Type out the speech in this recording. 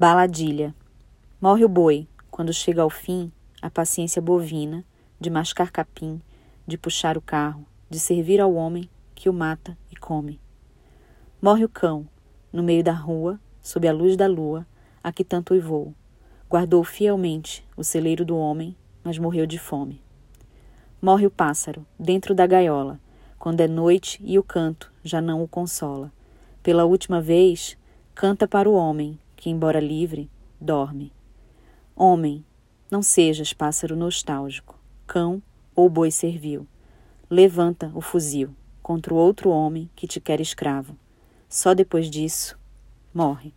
Baladilha. Morre o boi, quando chega ao fim a paciência bovina de mascar capim, de puxar o carro, de servir ao homem que o mata e come. Morre o cão, no meio da rua, sob a luz da lua, a que tanto uivou. Guardou fielmente o celeiro do homem, mas morreu de fome. Morre o pássaro, dentro da gaiola, quando é noite e o canto já não o consola. Pela última vez, canta para o homem, que, embora livre, dorme. Homem, não sejas pássaro nostálgico, cão ou boi servil. Levanta o fuzil contra o outro homem que te quer escravo. Só depois disso, morre.